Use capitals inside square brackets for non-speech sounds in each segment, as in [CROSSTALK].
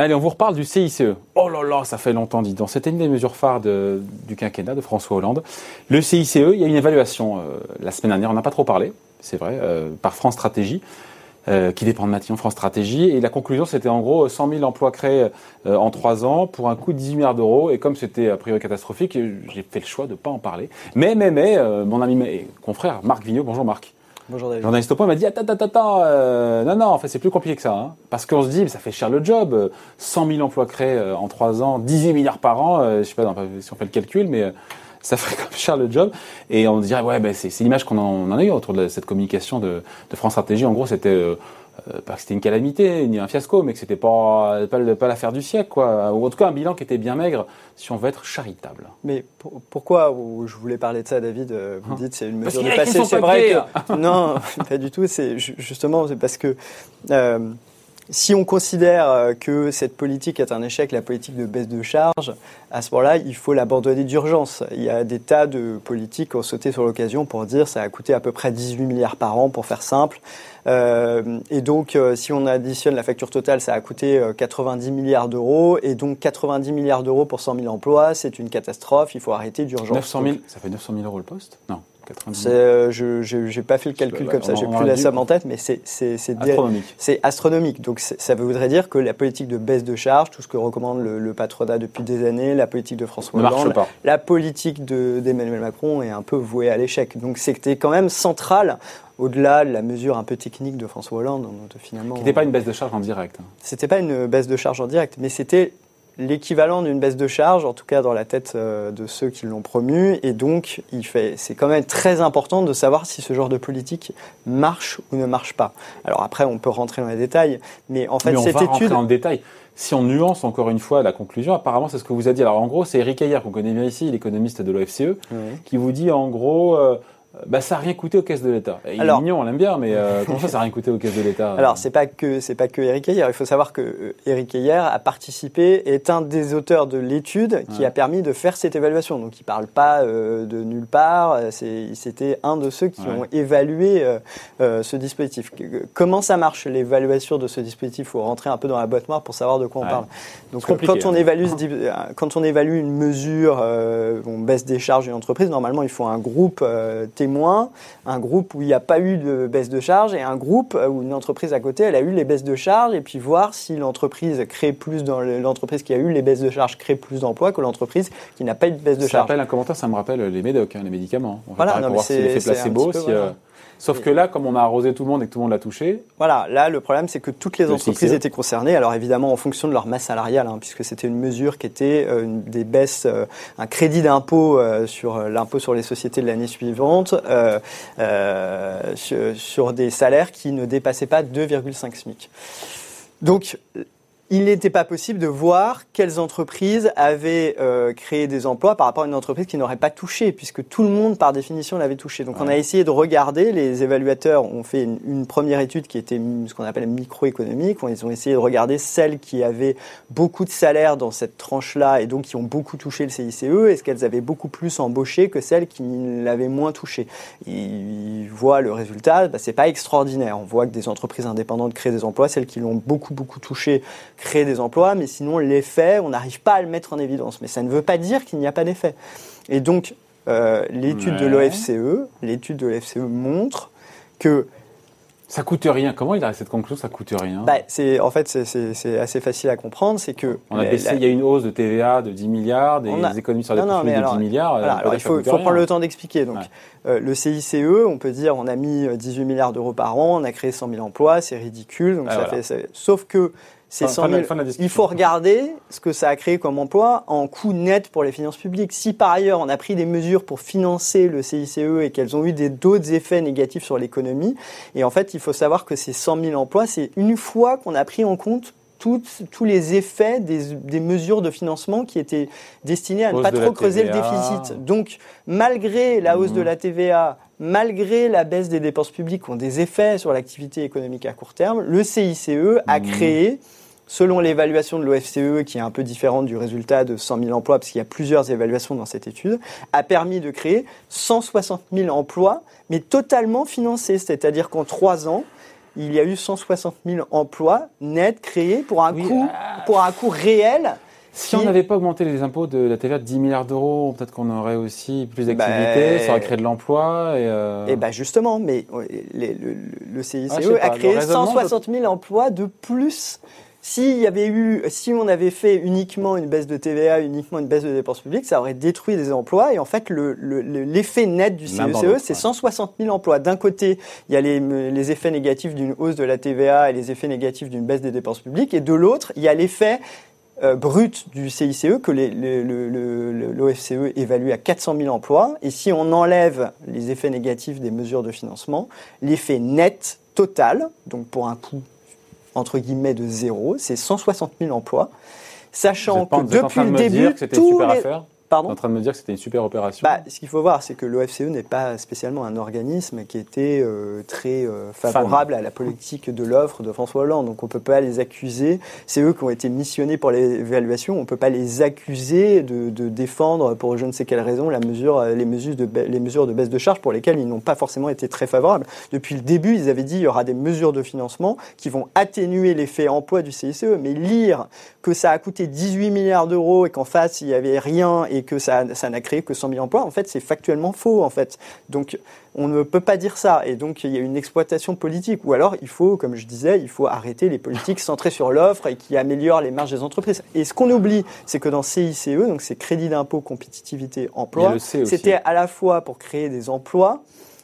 Allez, on vous reparle du CICE. Oh là là, ça fait longtemps, dis donc. C'était une des mesures phares du quinquennat de François Hollande. Le CICE, il y a une évaluation euh, la semaine dernière, on n'a pas trop parlé, c'est vrai, euh, par France Stratégie, euh, qui dépend de Matignon, France Stratégie. Et la conclusion, c'était en gros 100 000 emplois créés en trois ans pour un coût de 18 milliards d'euros. Et comme c'était a priori catastrophique, j'ai fait le choix de ne pas en parler. Mais, mais, mais, mon ami et confrère Marc Vignot, bonjour Marc. Bonjour David. Journaliste au point m'a dit attends, attends, attends, euh, non, non, en fait c'est plus compliqué que ça. Hein. Parce qu'on se dit, mais ça fait cher le job, 100 000 emplois créés euh, en 3 ans, 18 milliards par an, euh, je sais pas si on fait le calcul, mais ça ferait même cher le job. Et on dirait, ouais, ben, c'est l'image qu'on en, a eu autour de cette communication de, de France Stratégie. En gros, c'était euh, pas que c'était une calamité ni un fiasco, mais que c'était pas, pas, l'affaire du siècle, quoi. Ou en tout cas un bilan qui était bien maigre, si on veut être charitable. Mais pourquoi je voulais parler de ça, David euh, Vous hein dites c'est une mesure de passé, c'est vrai que [LAUGHS] non, pas du tout. C'est justement c'est parce que euh, si on considère euh, que cette politique est un échec, la politique de baisse de charge, à ce moment-là, il faut l'abandonner d'urgence. Il y a des tas de politiques qui ont sauté sur l'occasion pour dire ça a coûté à peu près 18 milliards par an, pour faire simple. Euh, et donc, euh, si on additionne la facture totale, ça a coûté 90 milliards d'euros. Et donc, 90 milliards d'euros pour 100 000 emplois, c'est une catastrophe. Il faut arrêter d'urgence. 900 000, ça fait 900 000 euros le poste? Non. Euh, je n'ai pas fait le calcul comme ça, j'ai plus la somme en tête, mais c'est astronomique. C'est astronomique. Donc ça voudrait dire que la politique de baisse de charge, tout ce que recommande le, patronat depuis des années, la politique de François Hollande, la politique d'Emmanuel Macron est un peu vouée à l'échec. Donc c'était quand même central au-delà de la mesure un peu technique de François Hollande, finalement. C'était pas une baisse de charge en direct. Hein. C'était pas une baisse de charge en direct, mais c'était l'équivalent d'une baisse de charge, en tout cas dans la tête euh, de ceux qui l'ont promu. Et donc, il fait, c'est quand même très important de savoir si ce genre de politique marche ou ne marche pas. Alors après, on peut rentrer dans les détails, mais en fait, mais on va Rentrer dans le détail. Si on nuance encore une fois la conclusion, apparemment c'est ce que vous a dit. Alors en gros, c'est Eric Ayer qu'on connaît bien ici, l'économiste de l'OFCE, qui vous dit en gros. Euh, bah, ça n'a rien coûté aux caisses de l'État. Il est mignon, on l'aime bien, mais euh, [LAUGHS] comment ça, ça n'a rien coûté aux caisses de l'État Alors, c'est pas que c'est pas que Eric Ayer. Il faut savoir que Eric euh, Ayer a participé, est un des auteurs de l'étude qui a permis de faire cette évaluation. Donc, il parle pas euh, de nulle part. C'était un de ceux qui ont évalué ce dispositif. Comment ça marche l'évaluation de ce dispositif? Il faut rentrer un peu dans la boîte noire pour savoir de quoi on parle. Donc, quand on hein. évalue [LAUGHS] quand on évalue une mesure, on baisse des charges d'une entreprise, normalement, il faut un groupe témoin, un groupe où il n'y a pas eu de baisse de charge et un groupe où une entreprise à côté, elle a eu les baisses de charge et puis voir si l'entreprise crée plus dans l'entreprise qui a eu les baisses de charge crée plus d'emplois que l'entreprise qui n'a pas eu de baisse de charge. Ça rappelle un commentaire, ça me rappelle les médocs, hein, les médicaments. On voilà, non, voir si l'effet placebo, si, euh, Sauf que là, comme on a arrosé tout le monde et que tout le monde l'a touché. Voilà, là, le problème, c'est que toutes les entreprises étaient concernées. Alors évidemment, en fonction de leur masse salariale, hein, puisque c'était une mesure qui était euh, une, des baisses, euh, un crédit d'impôt euh, sur l'impôt sur les sociétés de l'année suivante, sur, sur, des salaires qui ne dépassaient pas 2,5 SMIC. Donc il n'était pas possible de voir quelles entreprises avaient euh, créé des emplois par rapport à une entreprise qui n'aurait pas touché, puisque tout le monde, par définition, l'avait touché. Donc on a essayé de regarder, les évaluateurs ont fait une, première étude qui était ce qu'on appelle microéconomique, ils ont essayé de regarder celles qui avaient beaucoup de salaires dans cette tranche-là et donc qui ont beaucoup touché le CICE, est-ce qu'elles avaient beaucoup plus embauché que celles qui l'avaient moins touché? Ils voient le résultat, bah, c'est pas extraordinaire. On voit que des entreprises indépendantes créent des emplois, celles qui l'ont beaucoup, beaucoup touché créer des emplois, mais sinon l'effet, on n'arrive pas à le mettre en évidence. Mais ça ne veut pas dire qu'il n'y a pas d'effet. Et donc, euh, l'étude de l'OFCE, l'étude de l'OFCE montre que ça coûte rien. Comment il a cette conclusion Ça coûte rien. Bah, c'est en fait c'est assez facile à comprendre. C'est que on a baissé. Il y a une hause de TVA de 10 milliards, des économies sur les profits de 10 milliards. Euh, il faut, prendre le temps d'expliquer. Donc euh, le CICE, on peut dire, on a mis 18 milliards d'euros par an, on a créé 100 000 emplois, c'est ridicule. Donc ah, ça fait. Sauf que il faut regarder ce que ça a créé comme emploi en coût net pour les finances publiques. Si par ailleurs on a pris des mesures pour financer le CICE et qu'elles ont eu d'autres effets négatifs sur l'économie, et en fait il faut savoir que ces 100 000 emplois, c'est une fois qu'on a pris en compte tous les effets des, mesures de financement qui étaient destinées à ne pas trop creuser le déficit. Donc, malgré la hausse de mmh. la TVA, malgré la baisse des dépenses publiques qui ont des effets sur l'activité économique à court terme, le CICE a mmh. créé selon l'évaluation de l'OFCE, qui est un peu différente du résultat de 100 000 emplois, parce qu'il y a plusieurs évaluations dans cette étude, a permis de créer 160 000 emplois, mais totalement financés. C'est-à-dire qu'en trois ans, il y a eu 160 000 emplois nets créés pour un, coût, ah. pour un coût réel. Si on n'avait pas augmenté les impôts de la TVA de 10 milliards d'euros, peut-être qu'on aurait aussi plus d'activités, Bah, ça aurait créé de l'emploi. Et, euh, Et ben justement, mais les- le, le- CICE Ah, je sais a créé le raisonnement, 160 000 emplois de plus. S'il y avait eu, si on avait fait uniquement une baisse de TVA, uniquement une baisse de dépenses publiques, ça aurait détruit des emplois. Et en fait, le- le- le- l'effet net du l'autre, c'est ouais. 160 000 emplois. D'un côté, il y a les, les effets négatifs d'une hausse de la TVA et les effets négatifs d'une baisse des dépenses publiques. Et de l'autre, il y a l'effet euh, brut du CICE que l'OFCE évalue à 400 000 emplois. Et si on enlève les effets négatifs des mesures de financement, l'effet net total, donc pour un coût entre guillemets de zéro, c'est 160 000 emplois. Sachant que depuis le début, que c'était une tous super les... Pardon en train de me dire que c'était une super opération. bah, ce qu'il faut voir, c'est que l'OFCE n'est pas spécialement un organisme qui était euh, très euh, favorable à la politique de l'offre de François Hollande. Donc on ne peut pas les accuser. C'est eux qui ont été missionnés pour l'évaluation. On ne peut pas les accuser de, de défendre pour je ne sais quelle raison la mesure, les, mesures de, les mesures de baisse de charges pour lesquelles ils n'ont pas forcément été très favorables. Depuis le début, ils avaient dit qu'il y aura des mesures de financement qui vont atténuer l'effet emploi du CICE. Mais lire que ça a coûté 18 milliards d'euros et qu'en face il n'y avait rien et que ça, ça n'a créé que 100 000 emplois, en fait c'est factuellement faux en fait. Donc on ne peut pas dire ça et donc il y a une exploitation politique ou alors il faut, comme je disais, il faut arrêter les politiques centrées sur l'offre et qui améliorent les marges des entreprises. Et ce qu'on oublie, c'est que dans CICE, donc c'est crédit d'impôt, compétitivité, emploi, c'était à la fois pour créer des emplois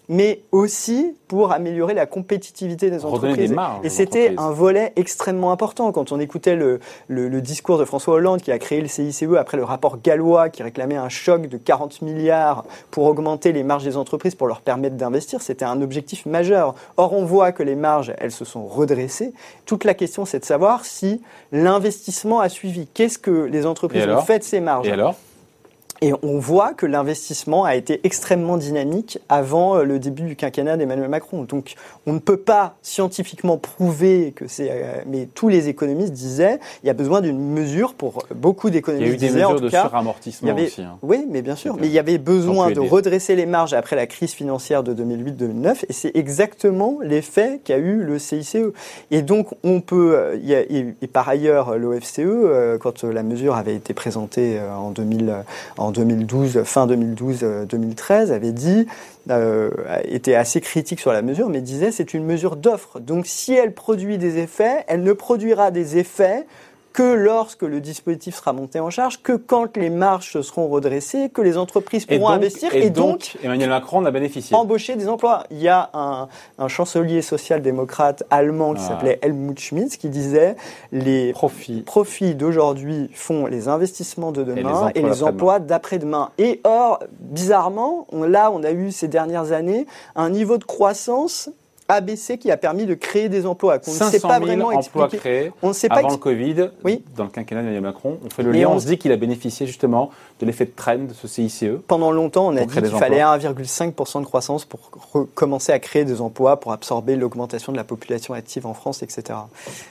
mais aussi pour améliorer la compétitivité des entreprises. des marges Et c'était un volet extrêmement important. Quand on écoutait le, le- le discours de François Hollande qui a créé le CICE après le rapport gallois qui réclamait un choc de 40 milliards pour augmenter les marges des entreprises pour leur permettre d'investir, c'était un objectif majeur. Or, on voit que les marges, elles se sont redressées. Toute la question, c'est de savoir si l'investissement a suivi. Qu'est-ce que les entreprises ont fait de ces marges? Et alors? Et on voit que l'investissement a été extrêmement dynamique avant euh, le début du quinquennat d'Emmanuel Macron. Donc on ne peut pas scientifiquement prouver que c'est... euh, Mais tous les économistes disaient il y a besoin d'une mesure pour beaucoup Il y a d'économistes eu des disaient mesures de cas... suramortissement avait- aussi. hein. Oui, mais bien sûr. Mais il y avait besoin de aider. redresser les marges après la crise financière de 2008-2009, et c'est exactement l'effet qu'a eu le CICE. Et donc, on peut, euh, il y a- et, et par ailleurs, l'OFCE, euh, quand euh, la mesure avait été présentée euh, en, 2000, euh, en 2012, fin 2012-2013, avait dit, euh, était assez critique sur la mesure, mais disait c'est une mesure d'offre. Donc, si elle produit des effets, elle ne produira des effets que lorsque le dispositif sera monté en charge, que quand les marges se seront redressées, que les entreprises Et pourront donc, investir et et donc Emmanuel Macron en a bénéficié. embaucher des emplois. Il y a un, un chancelier social-démocrate allemand qui Ah. s'appelait Helmut Schmitz qui disait les Profit. profits d'aujourd'hui font les investissements de demain et les emplois emplois d'après-demain. Et or, bizarrement, on, là, on a eu ces dernières années un niveau de croissance abaissé qui a permis de créer des emplois qu'on ne 500 sait 000 pas vraiment emplois expliquer. créés On ne sait pas avant le Covid, Oui. dans le quinquennat d'Emmanuel Macron. On fait le Et lien, on- on se dit qu'il a bénéficié justement de l'effet de trend de ce CICE. Pendant longtemps, on a dit qu'il fallait 1,5% de croissance pour commencer à créer des emplois, pour absorber l'augmentation de la population active en France, etc.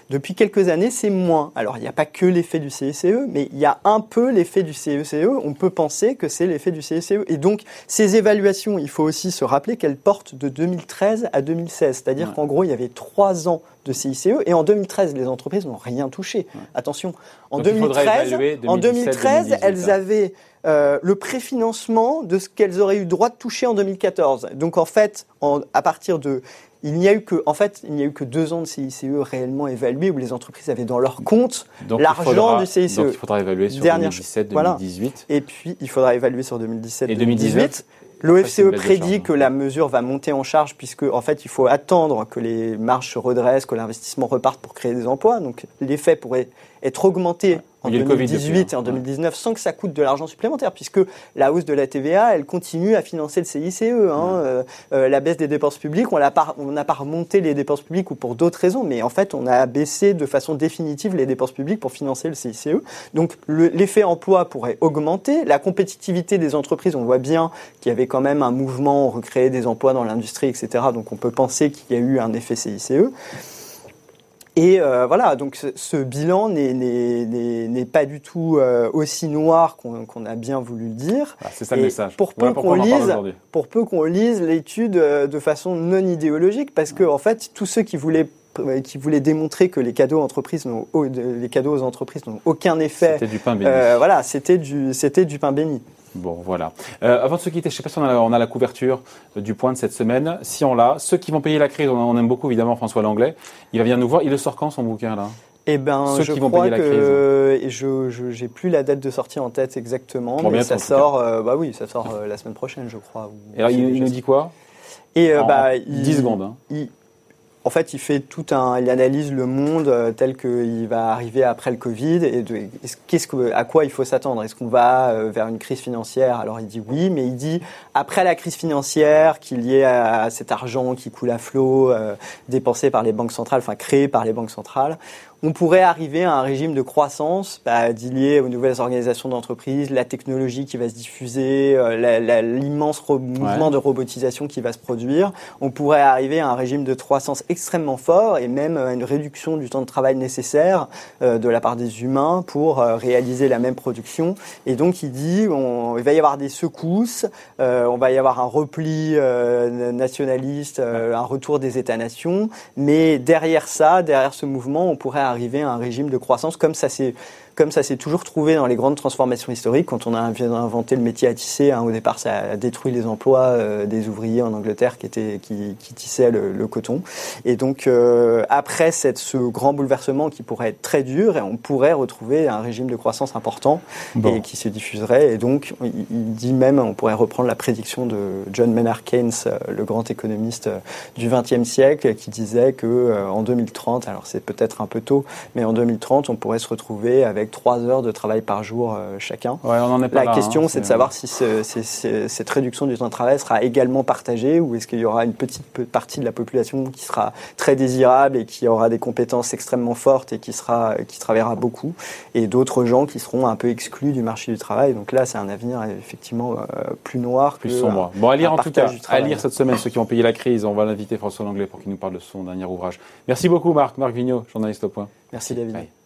Depuis quelques années, c'est moins. Alors, il n'y a pas que l'effet du CICE, mais il y a un peu l'effet du CICE. On peut penser que c'est l'effet du CICE. Et donc, ces évaluations, il faut aussi se rappeler qu'elles portent de 2013 à 2016. C'est-à dire Ouais. qu'en gros, il y avait trois ans de CICE. Et en 2013, les entreprises n'ont rien touché. Attention, en Donc, il faudrait 2013, évaluer en 2017, 2013 elles 2018, avaient euh, le préfinancement de ce qu'elles auraient eu droit de toucher en 2014. Donc en fait, en- à partir de il n'y a eu que, en fait, il n'y a eu que deux ans de CICE réellement évalués où les entreprises avaient dans leur compte l'argent du CICE. Donc il faudra évaluer sur Dernière 2017, voilà. 2018. Et puis, il faudra évaluer sur 2017 Et 2018. 2019, c'est L'OFCE de prédit que la mesure va monter en charge puisque, en fait, il faut attendre que les marges se redressent, que l'investissement reparte pour créer des emplois. Donc, l'effet pourrait être augmenté en Il y a le Covid 2018 depuis, et en hein. 2019 sans que ça coûte de l'argent supplémentaire puisque la hausse de la TVA, elle continue à financer le CICE. hein. Euh, euh, la baisse des dépenses publiques, on n'a pas, pas remonté les dépenses publiques ou pour d'autres raisons, mais en fait, on a baissé de façon définitive les dépenses publiques pour financer le CICE. Donc, le- l'effet emploi pourrait augmenter. La compétitivité des entreprises, on voit bien qu'il y avait quand même un mouvement, on recréait des emplois dans l'industrie, etc. Donc, on peut penser qu'il y a eu un effet CICE. Et euh, voilà, donc ce, ce bilan n'est- pas du tout euh, aussi noir qu'on a bien voulu le dire. Ah, c'est ça le Et message. pour peu qu'on lise, pour peu qu'on lise l'étude euh, de façon non idéologique, parce que en fait, tous ceux qui voulaient qui voulaient démontrer que les cadeaux aux entreprises les cadeaux aux entreprises n'ont aucun effet. C'était du pain béni. Euh, voilà, c'était du c'était du pain béni. Bon, voilà. Euh, avant de se quitter, je ne sais pas si on a, on a la couverture euh, du point de cette semaine. Si on l'a, ceux qui vont payer la crise, on, on aime beaucoup évidemment François Langlais. Il va venir nous voir. Il le sort quand son bouquin là? Eh ben, Ceux je qui vont crois payer la que et je je- j'ai plus la date de sortie en tête exactement, Bon, mais ça sort. euh, bah oui, ça sort euh, la semaine prochaine, je crois. ou- Et alors, il, nous dit quoi? Et euh, En bah, il- 10 secondes. hein. il- en fait, il fait tout un, il analyse le monde euh, tel qu'il va arriver après le Covid et qu'est-ce que, à quoi il faut s'attendre? Est-ce qu'on va euh, vers une crise financière? Alors il dit oui, mais il dit après la crise financière qu'il y ait à, à cet argent qui coule à flot, euh, dépensé par les banques centrales, enfin créé par les banques centrales, on pourrait arriver à un régime de croissance bah, lié aux nouvelles organisations d'entreprise, la technologie qui va se diffuser, euh, l'immense mouvement de robotisation qui va se produire. On pourrait arriver à un régime de croissance extrêmement fort et même à une réduction du temps de travail nécessaire euh, de la part des humains pour euh, réaliser la même production. Et donc il dit, on, il va y avoir des secousses, euh, on va y avoir un repli euh, nationaliste, euh, un retour des États-nations, mais derrière ça, derrière ce mouvement, on pourrait arriver à un régime de croissance comme ça s'est comme ça s'est toujours trouvé dans les grandes transformations historiques, quand on a inventé le métier à tisser, hein, au départ ça a détruit les emplois euh, des ouvriers en Angleterre qui, étaient, qui, qui tissaient le, le coton. Et donc euh, après cette, ce grand bouleversement qui pourrait être très dur, on pourrait retrouver un régime de croissance important Bon. et qui se diffuserait. Et donc il, il dit même, on pourrait reprendre la prédiction de John Maynard Keynes, euh, le grand économiste du XXe siècle, qui disait que euh, en 2030, alors c'est peut-être un peu tôt, mais en 2030 on pourrait se retrouver avec trois heures de travail par jour euh, chacun. Ouais, on en est pas La là, question, hein, c'est de savoir si ce- cette réduction du temps de travail sera également partagée ou est-ce qu'il y aura une petite pe- partie de la population qui sera très désirable et qui aura des compétences extrêmement fortes et qui, sera, qui travaillera beaucoup, et d'autres gens qui seront un peu exclus du marché du travail. Donc là, c'est un avenir euh, effectivement euh, plus noir, plus que, sombre. Bon, à lire en tout cas, à lire cette semaine ceux qui ont payé la crise. On va l'inviter François Langlais pour qu'il nous parle de son dernier ouvrage. Merci beaucoup Marc, Marc Vignot, journaliste au point. Merci David. Bye.